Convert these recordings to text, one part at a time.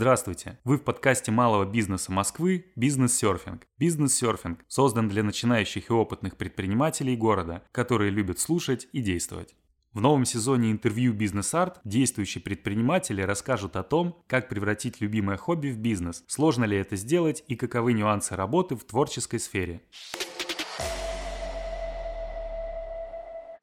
Здравствуйте! Вы в подкасте малого бизнеса Москвы «Бизнес-серфинг». «Бизнес-серфинг» создан для начинающих и опытных предпринимателей города, которые любят слушать и действовать. В новом сезоне интервью «Бизнес-арт» действующие предприниматели расскажут о том, как превратить любимое хобби в бизнес, сложно ли это сделать и каковы нюансы работы в творческой сфере.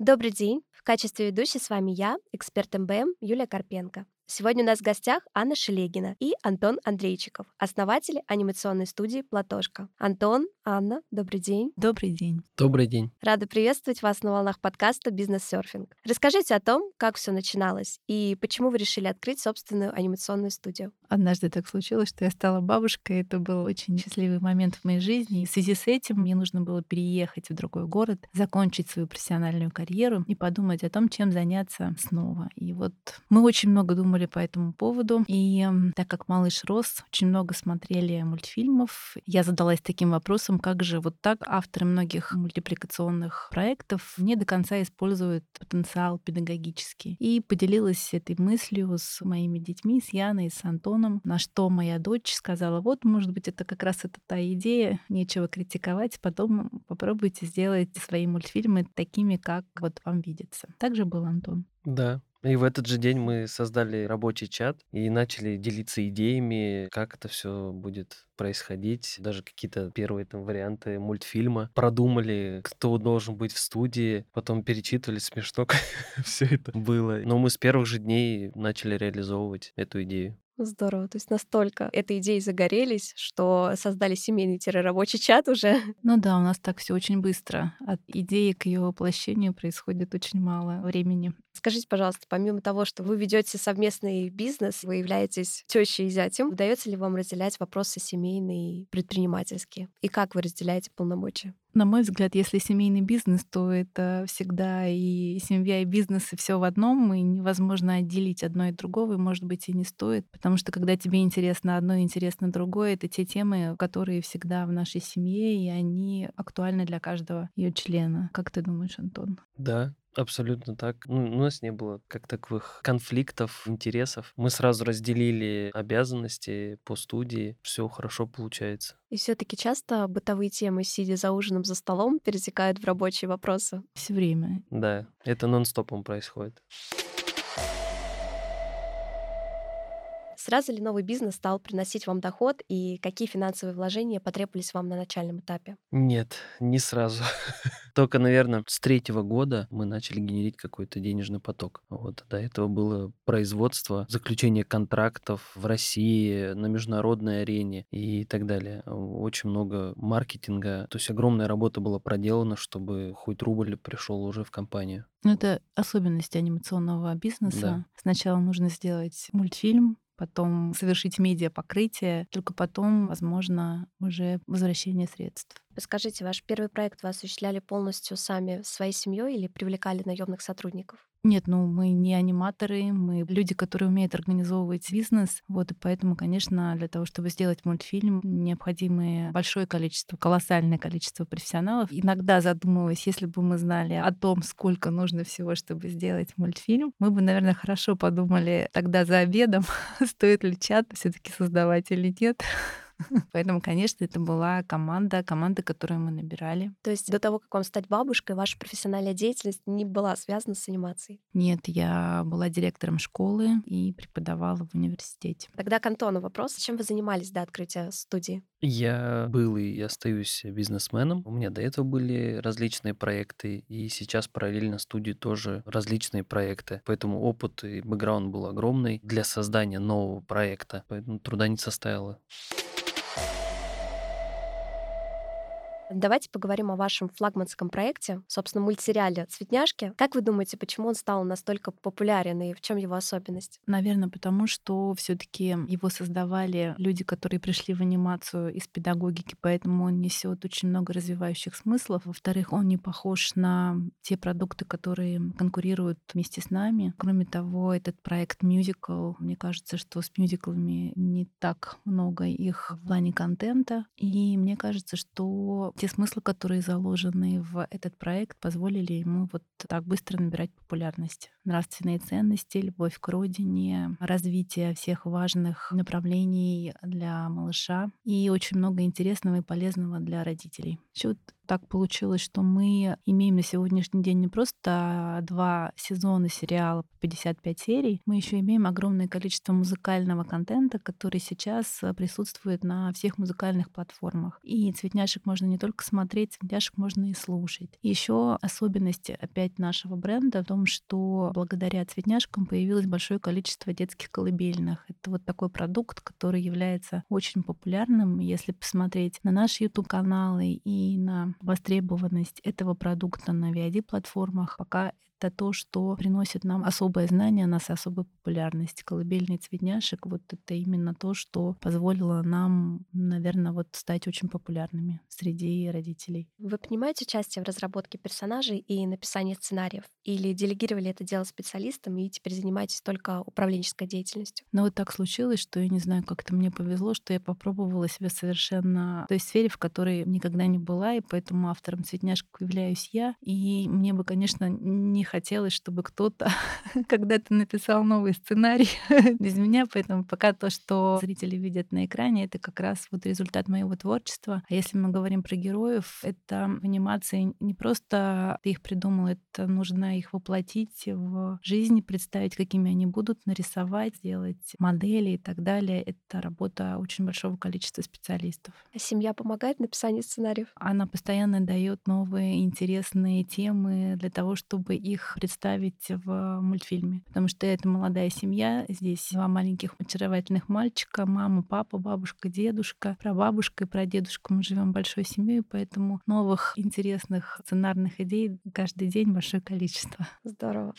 Добрый день! В качестве ведущей с вами я, эксперт МБМ Юлия Карпенко. Сегодня у нас в гостях Анна Шелегина и Антон Андрейчиков, основатели анимационной студии «Платошка». Антон, Анна, добрый день. Добрый день. Добрый день. Рада приветствовать вас на волнах подкаста «Бизнес-серфинг». Расскажите о том, как все начиналось и почему вы решили открыть собственную анимационную студию. Однажды так случилось, что я стала бабушкой. Это был очень счастливый момент в моей жизни. И в связи с этим мне нужно было переехать в другой город, закончить свою профессиональную карьеру и подумать о том, чем заняться снова. И вот мы очень много думали по этому поводу. И так как малыш рос, очень много смотрели мультфильмов, я задалась таким вопросом, вопросом, как же вот так авторы многих мультипликационных проектов не до конца используют потенциал педагогический. И поделилась этой мыслью с моими детьми, с Яной, с Антоном, на что моя дочь сказала, вот, может быть, это как раз это та идея, нечего критиковать, потом попробуйте сделать свои мультфильмы такими, как вот вам видится. Так же был Антон. Да, и в этот же день мы создали рабочий чат и начали делиться идеями, как это все будет происходить. Даже какие-то первые там варианты мультфильма продумали, кто должен быть в студии. Потом перечитывали, смешно все это было. Но мы с первых же дней начали реализовывать эту идею. Здорово. То есть настолько этой идеей загорелись, что создали семейный-рабочий чат уже. Ну да, у нас так все очень быстро. От идеи к ее воплощению происходит очень мало времени. Скажите, пожалуйста, помимо того, что вы ведете совместный бизнес, вы являетесь тещей и зятем, удается ли вам разделять вопросы семейные и предпринимательские? И как вы разделяете полномочия? На мой взгляд, если семейный бизнес, то это всегда и семья, и бизнес, и все в одном, и невозможно отделить одно и другого, и, может быть, и не стоит, потому что когда тебе интересно одно, интересно другое, это те темы, которые всегда в нашей семье, и они актуальны для каждого ее члена. Как ты думаешь, Антон? Да, Абсолютно так. Ну, у нас не было как таковых конфликтов, интересов. Мы сразу разделили обязанности по студии. Все хорошо получается. И все-таки часто бытовые темы, сидя за ужином за столом, перетекают в рабочие вопросы. Все время. Да, это нон-стопом происходит. Сразу ли новый бизнес стал приносить вам доход и какие финансовые вложения потребовались вам на начальном этапе? Нет, не сразу. Только, наверное, с третьего года мы начали генерить какой-то денежный поток. Вот. До этого было производство, заключение контрактов в России, на международной арене и так далее. Очень много маркетинга. То есть огромная работа была проделана, чтобы хоть рубль пришел уже в компанию. Ну, это особенность анимационного бизнеса. Да. Сначала нужно сделать мультфильм, потом совершить медиа покрытие, только потом, возможно, уже возвращение средств. Скажите, ваш первый проект вы осуществляли полностью сами своей семьей или привлекали наемных сотрудников? Нет, ну мы не аниматоры, мы люди, которые умеют организовывать бизнес. Вот, и поэтому, конечно, для того, чтобы сделать мультфильм, необходимо большое количество, колоссальное количество профессионалов. Иногда задумываясь, если бы мы знали о том, сколько нужно всего, чтобы сделать мультфильм, мы бы, наверное, хорошо подумали тогда за обедом, стоит ли чат все таки создавать или нет. Поэтому, конечно, это была команда, команда, которую мы набирали. То есть до того, как вам стать бабушкой, ваша профессиональная деятельность не была связана с анимацией? Нет, я была директором школы и преподавала в университете. Тогда к Антону вопрос. Чем вы занимались до открытия студии? Я был и остаюсь бизнесменом. У меня до этого были различные проекты, и сейчас параллельно студии тоже различные проекты. Поэтому опыт и бэкграунд был огромный для создания нового проекта, поэтому труда не составило. Давайте поговорим о вашем флагманском проекте, собственно, мультсериале «Цветняшки». Как вы думаете, почему он стал настолько популярен и в чем его особенность? Наверное, потому что все таки его создавали люди, которые пришли в анимацию из педагогики, поэтому он несет очень много развивающих смыслов. Во-вторых, он не похож на те продукты, которые конкурируют вместе с нами. Кроме того, этот проект мюзикл, мне кажется, что с мюзиклами не так много их в плане контента. И мне кажется, что те смыслы, которые заложены в этот проект, позволили ему вот так быстро набирать популярность. Нравственные ценности, любовь к родине, развитие всех важных направлений для малыша и очень много интересного и полезного для родителей. Еще вот так получилось, что мы имеем на сегодняшний день не просто два сезона сериала по 55 серий, мы еще имеем огромное количество музыкального контента, который сейчас присутствует на всех музыкальных платформах. И цветняшек можно не только смотреть, цветняшек можно и слушать. Еще особенность опять нашего бренда в том, что благодаря цветняшкам появилось большое количество детских колыбельных. Это вот такой продукт, который является очень популярным. Если посмотреть на наши YouTube-каналы и на востребованность этого продукта на VID-платформах пока это то, что приносит нам особое знание, нас особую популярность. Колыбельный цветняшек — вот это именно то, что позволило нам, наверное, вот стать очень популярными среди родителей. Вы принимаете участие в разработке персонажей и написании сценариев? Или делегировали это дело специалистам и теперь занимаетесь только управленческой деятельностью? Но вот так случилось, что я не знаю, как-то мне повезло, что я попробовала себя совершенно в той сфере, в которой никогда не была, и поэтому автором цветняшек являюсь я. И мне бы, конечно, не хотелось, чтобы кто-то когда-то написал новый сценарий без меня, поэтому пока то, что зрители видят на экране, это как раз вот результат моего творчества. А если мы говорим про героев, это анимации не просто ты их придумал, это нужно их воплотить в жизни, представить, какими они будут, нарисовать, сделать модели и так далее. Это работа очень большого количества специалистов. А семья помогает в написании сценариев? Она постоянно дает новые интересные темы для того, чтобы их их представить в мультфильме. Потому что это молодая семья. Здесь два маленьких очаровательных мальчика, мама, папа, бабушка, дедушка, прабабушка и прадедушка. Мы живем большой семьей, поэтому новых интересных сценарных идей каждый день большое количество. Здорово.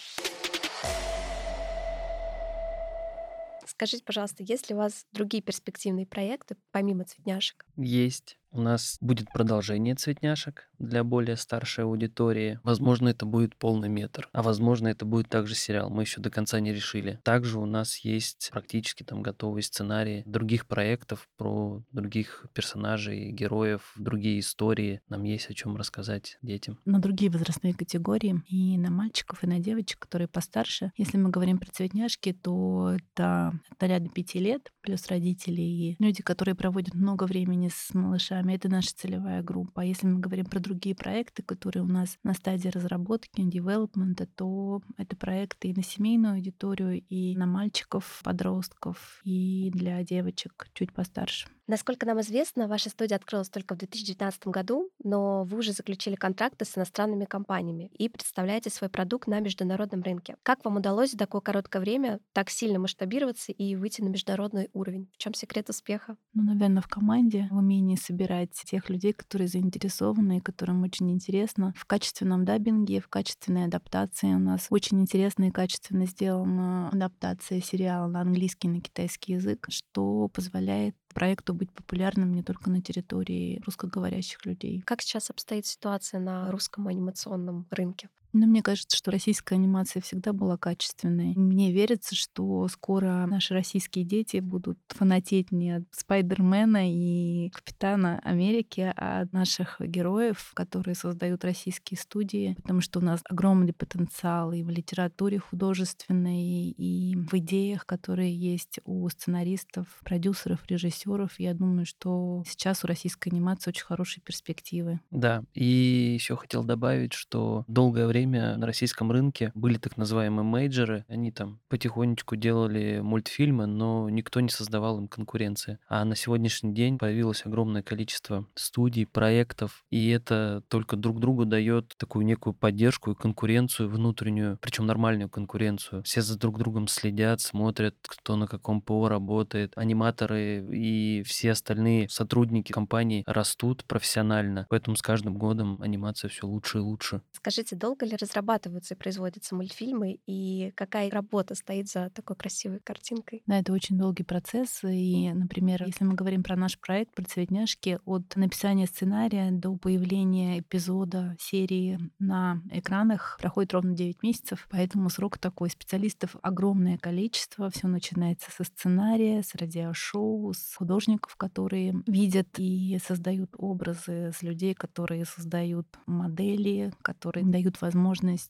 Скажите, пожалуйста, есть ли у вас другие перспективные проекты помимо цветняшек? Есть. У нас будет продолжение цветняшек для более старшей аудитории. Возможно, это будет полный метр, а возможно, это будет также сериал. Мы еще до конца не решили. Также у нас есть практически там готовые сценарии других проектов про других персонажей, героев, другие истории. Нам есть о чем рассказать детям. На другие возрастные категории и на мальчиков, и на девочек, которые постарше. Если мы говорим про цветняшки, то это от 0 до 5 лет, плюс родители и люди, которые проводят много времени с малышами программе. Это наша целевая группа. А если мы говорим про другие проекты, которые у нас на стадии разработки, девелопмента, то это проекты и на семейную аудиторию, и на мальчиков, подростков, и для девочек чуть постарше. Насколько нам известно, ваша студия открылась только в 2019 году, но вы уже заключили контракты с иностранными компаниями и представляете свой продукт на международном рынке. Как вам удалось за такое короткое время так сильно масштабироваться и выйти на международный уровень? В чем секрет успеха? Ну, наверное, в команде, в умении собирать тех людей, которые заинтересованы и которым очень интересно в качественном даббинге, в качественной адаптации. У нас очень интересно и качественно сделана адаптация сериала на английский и на китайский язык, что позволяет проекту быть популярным не только на территории русскоговорящих людей. Как сейчас обстоит ситуация на русском анимационном рынке? Но мне кажется, что российская анимация всегда была качественной. Мне верится, что скоро наши российские дети будут фанатеть не от Спайдермена и Капитана Америки, а от наших героев, которые создают российские студии, потому что у нас огромный потенциал и в литературе художественной, и в идеях, которые есть у сценаристов, продюсеров, режиссеров. Я думаю, что сейчас у российской анимации очень хорошие перспективы. Да, и еще хотел добавить, что долгое время время на российском рынке были так называемые мейджеры. Они там потихонечку делали мультфильмы, но никто не создавал им конкуренции. А на сегодняшний день появилось огромное количество студий, проектов, и это только друг другу дает такую некую поддержку и конкуренцию внутреннюю, причем нормальную конкуренцию. Все за друг другом следят, смотрят, кто на каком ПО работает. Аниматоры и все остальные сотрудники компании растут профессионально, поэтому с каждым годом анимация все лучше и лучше. Скажите, долго ли ли разрабатываются и производятся мультфильмы, и какая работа стоит за такой красивой картинкой? Да, это очень долгий процесс. И, например, если мы говорим про наш проект, про «Цветняшки», от написания сценария до появления эпизода, серии на экранах проходит ровно 9 месяцев, поэтому срок такой. Специалистов огромное количество. Все начинается со сценария, с радиошоу, с художников, которые видят и создают образы, с людей, которые создают модели, которые дают возможность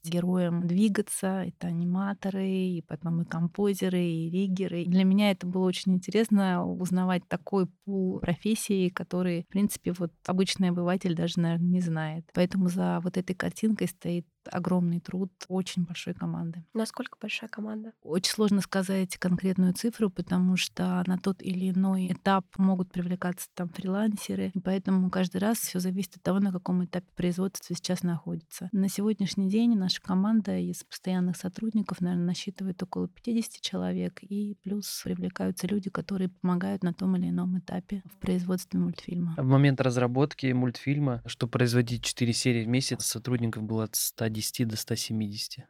героям двигаться. Это аниматоры, и потом и композеры, и риггеры. Для меня это было очень интересно узнавать такой пул профессий, которые, в принципе, вот обычный обыватель даже, наверное, не знает. Поэтому за вот этой картинкой стоит огромный труд очень большой команды. Насколько большая команда? Очень сложно сказать конкретную цифру, потому что на тот или иной этап могут привлекаться там фрилансеры, и поэтому каждый раз все зависит от того, на каком этапе производства сейчас находится. На сегодняшний день наша команда из постоянных сотрудников, наверное, насчитывает около 50 человек, и плюс привлекаются люди, которые помогают на том или ином этапе в производстве мультфильма. В момент разработки мультфильма, чтобы производить 4 серии в месяц, сотрудников было от 100 110 до 170.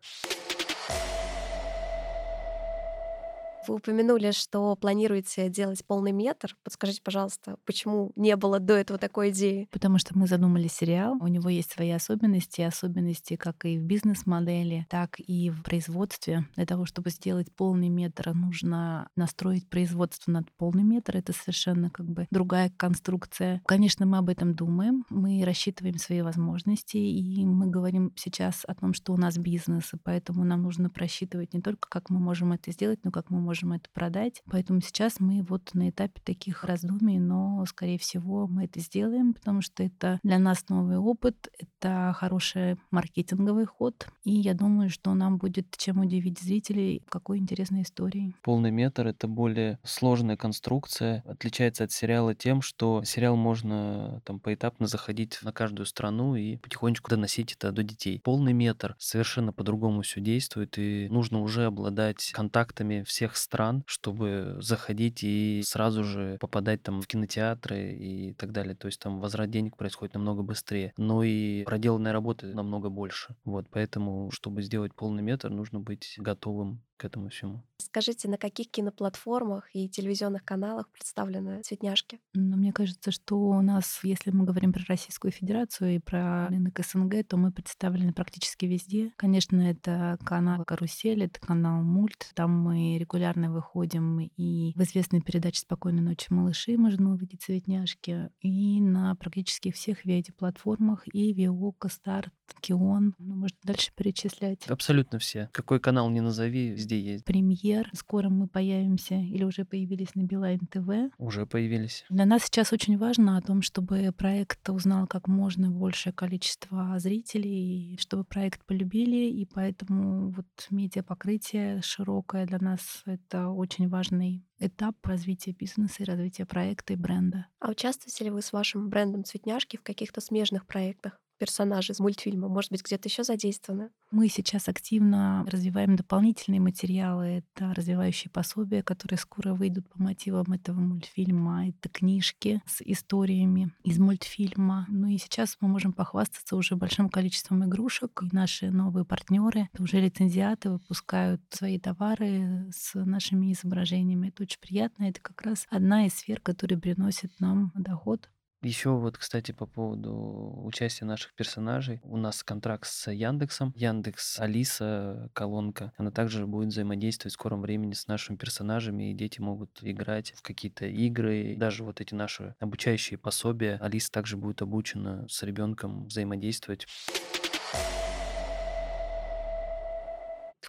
Вы упомянули, что планируете делать полный метр. Подскажите, пожалуйста, почему не было до этого такой идеи? Потому что мы задумали сериал, у него есть свои особенности, особенности как и в бизнес-модели, так и в производстве. Для того, чтобы сделать полный метр, нужно настроить производство над полный метр. Это совершенно как бы другая конструкция. Конечно, мы об этом думаем, мы рассчитываем свои возможности, и мы говорим сейчас о том, что у нас бизнес, и поэтому нам нужно просчитывать не только, как мы можем это сделать, но как мы можем можем это продать. Поэтому сейчас мы вот на этапе таких раздумий, но, скорее всего, мы это сделаем, потому что это для нас новый опыт, это хороший маркетинговый ход, и я думаю, что нам будет чем удивить зрителей, какой интересной историей. Полный метр — это более сложная конструкция, отличается от сериала тем, что сериал можно там поэтапно заходить на каждую страну и потихонечку доносить это до детей. Полный метр совершенно по-другому все действует, и нужно уже обладать контактами всех стран, чтобы заходить и сразу же попадать там в кинотеатры и так далее. То есть там возврат денег происходит намного быстрее. Но и проделанной работы намного больше. Вот, поэтому, чтобы сделать полный метр, нужно быть готовым к этому всему. Скажите, на каких киноплатформах и телевизионных каналах представлены «Цветняшки»? Ну, мне кажется, что у нас, если мы говорим про Российскую Федерацию и про рынок СНГ, то мы представлены практически везде. Конечно, это канал «Карусель», это канал «Мульт». Там мы регулярно выходим и в известной передаче «Спокойной ночи, малыши» можно увидеть «Цветняшки». И на практически всех видеоплатформах и Виока, Старт, Кион. Ну, можно дальше перечислять. Абсолютно все. Какой канал не назови, везде есть. Премьер. Скоро мы появимся или уже появились на Билайн ТВ. Уже появились. Для нас сейчас очень важно о том, чтобы проект узнал как можно большее количество зрителей, чтобы проект полюбили, и поэтому вот медиапокрытие широкое для нас — это очень важный этап развития бизнеса и развития проекта и бренда. А участвуете ли вы с вашим брендом «Цветняшки» в каких-то смежных проектах? Персонажи из мультфильма, может быть, где-то еще задействованы? Мы сейчас активно развиваем дополнительные материалы. Это развивающие пособия, которые скоро выйдут по мотивам этого мультфильма. Это книжки с историями из мультфильма. Ну и сейчас мы можем похвастаться уже большим количеством игрушек. И наши новые партнеры, уже лицензиаты, выпускают свои товары с нашими изображениями. Это очень приятно. Это как раз одна из сфер, которая приносит нам доход. Еще вот, кстати, по поводу участия наших персонажей. У нас контракт с Яндексом. Яндекс Алиса, колонка. Она также будет взаимодействовать в скором времени с нашими персонажами, и дети могут играть в какие-то игры. Даже вот эти наши обучающие пособия. Алиса также будет обучена с ребенком взаимодействовать.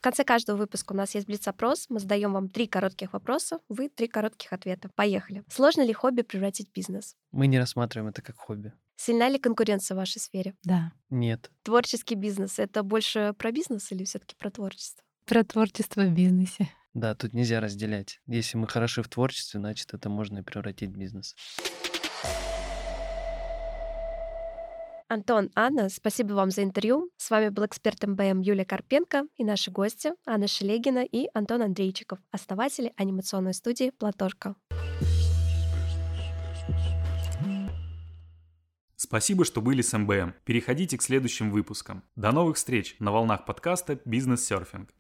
В конце каждого выпуска у нас есть блиц-опрос. Мы задаем вам три коротких вопроса, вы три коротких ответа. Поехали. Сложно ли хобби превратить в бизнес? Мы не рассматриваем это как хобби. Сильна ли конкуренция в вашей сфере? Да. Нет. Творческий бизнес — это больше про бизнес или все таки про творчество? Про творчество в бизнесе. Да, тут нельзя разделять. Если мы хороши в творчестве, значит, это можно и превратить в бизнес. Антон, Анна, спасибо вам за интервью. С вами был эксперт МБМ Юлия Карпенко и наши гости Анна Шелегина и Антон Андрейчиков, основатели анимационной студии «Платошка». Спасибо, что были с МБМ. Переходите к следующим выпускам. До новых встреч на волнах подкаста «Бизнес-серфинг».